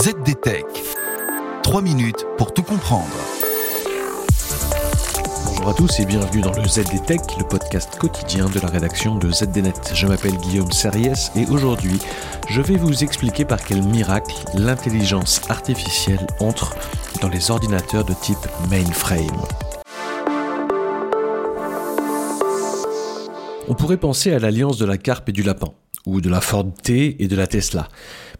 ZDTech. 3 minutes pour tout comprendre. Bonjour à tous et bienvenue dans le ZDTech, le podcast quotidien de la rédaction de ZDNet. Je m'appelle Guillaume Serriès et aujourd'hui, je vais vous expliquer par quel miracle l'intelligence artificielle entre dans les ordinateurs de type mainframe. On pourrait penser à l'alliance de la carpe et du lapin, ou de la Ford T et de la Tesla.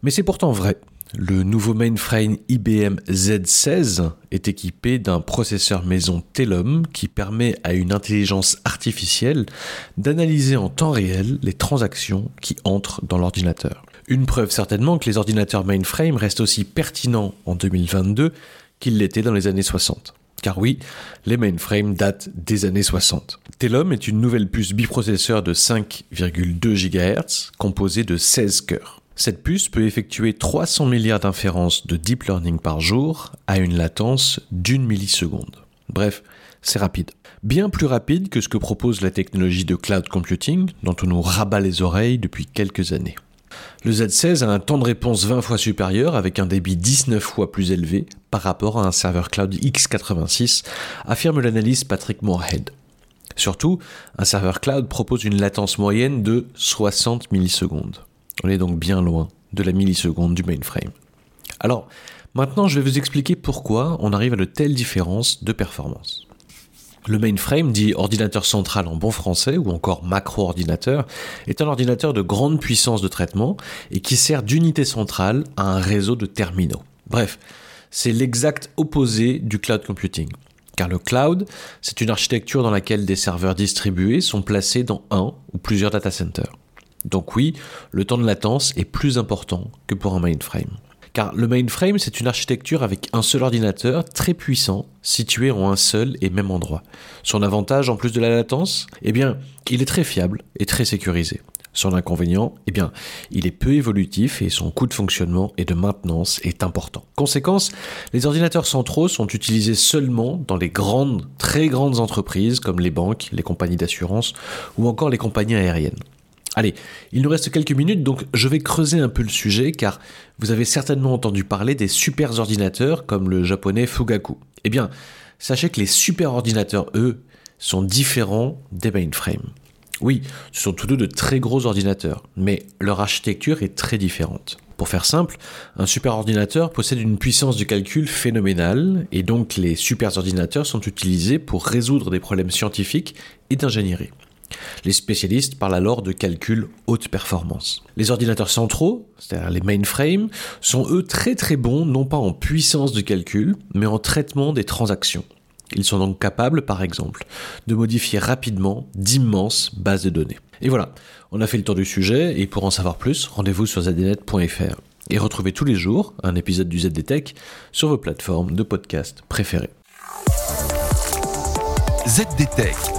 Mais c'est pourtant vrai. Le nouveau mainframe IBM Z16 est équipé d'un processeur maison Telum qui permet à une intelligence artificielle d'analyser en temps réel les transactions qui entrent dans l'ordinateur. Une preuve certainement que les ordinateurs mainframe restent aussi pertinents en 2022 qu'ils l'étaient dans les années 60. Car oui, les mainframes datent des années 60. Telum est une nouvelle puce biprocesseur de 5,2 GHz composée de 16 cœurs. Cette puce peut effectuer 300 milliards d'inférences de deep learning par jour à une latence d'une milliseconde. Bref, c'est rapide. Bien plus rapide que ce que propose la technologie de cloud computing dont on nous rabat les oreilles depuis quelques années. Le Z16 a un temps de réponse 20 fois supérieur avec un débit 19 fois plus élevé par rapport à un serveur cloud x86, affirme l'analyste Patrick Moorhead. Surtout, un serveur cloud propose une latence moyenne de 60 millisecondes. On est donc bien loin de la milliseconde du mainframe. Alors, maintenant je vais vous expliquer pourquoi on arrive à de telles différences de performance. Le mainframe, dit ordinateur central en bon français ou encore macro-ordinateur, est un ordinateur de grande puissance de traitement et qui sert d'unité centrale à un réseau de terminaux. Bref, c'est l'exact opposé du cloud computing. Car le cloud, c'est une architecture dans laquelle des serveurs distribués sont placés dans un ou plusieurs data centers. Donc oui, le temps de latence est plus important que pour un mainframe. Car le mainframe, c'est une architecture avec un seul ordinateur très puissant, situé en un seul et même endroit. Son avantage, en plus de la latence, eh bien, il est très fiable et très sécurisé. Son inconvénient, eh bien, il est peu évolutif et son coût de fonctionnement et de maintenance est important. Conséquence, les ordinateurs centraux sont utilisés seulement dans les grandes, très grandes entreprises comme les banques, les compagnies d'assurance ou encore les compagnies aériennes. Allez, il nous reste quelques minutes, donc je vais creuser un peu le sujet, car vous avez certainement entendu parler des super ordinateurs comme le japonais Fugaku. Eh bien, sachez que les super ordinateurs, eux, sont différents des mainframes. Oui, ce sont tous deux de très gros ordinateurs, mais leur architecture est très différente. Pour faire simple, un super ordinateur possède une puissance de calcul phénoménale, et donc les super ordinateurs sont utilisés pour résoudre des problèmes scientifiques et d'ingénierie. Les spécialistes parlent alors de calcul haute performance. Les ordinateurs centraux, c'est-à-dire les mainframes, sont eux très très bons non pas en puissance de calcul, mais en traitement des transactions. Ils sont donc capables, par exemple, de modifier rapidement d'immenses bases de données. Et voilà, on a fait le tour du sujet, et pour en savoir plus, rendez-vous sur zdnet.fr. Et retrouvez tous les jours un épisode du ZDTech sur vos plateformes de podcast préférées. ZDTech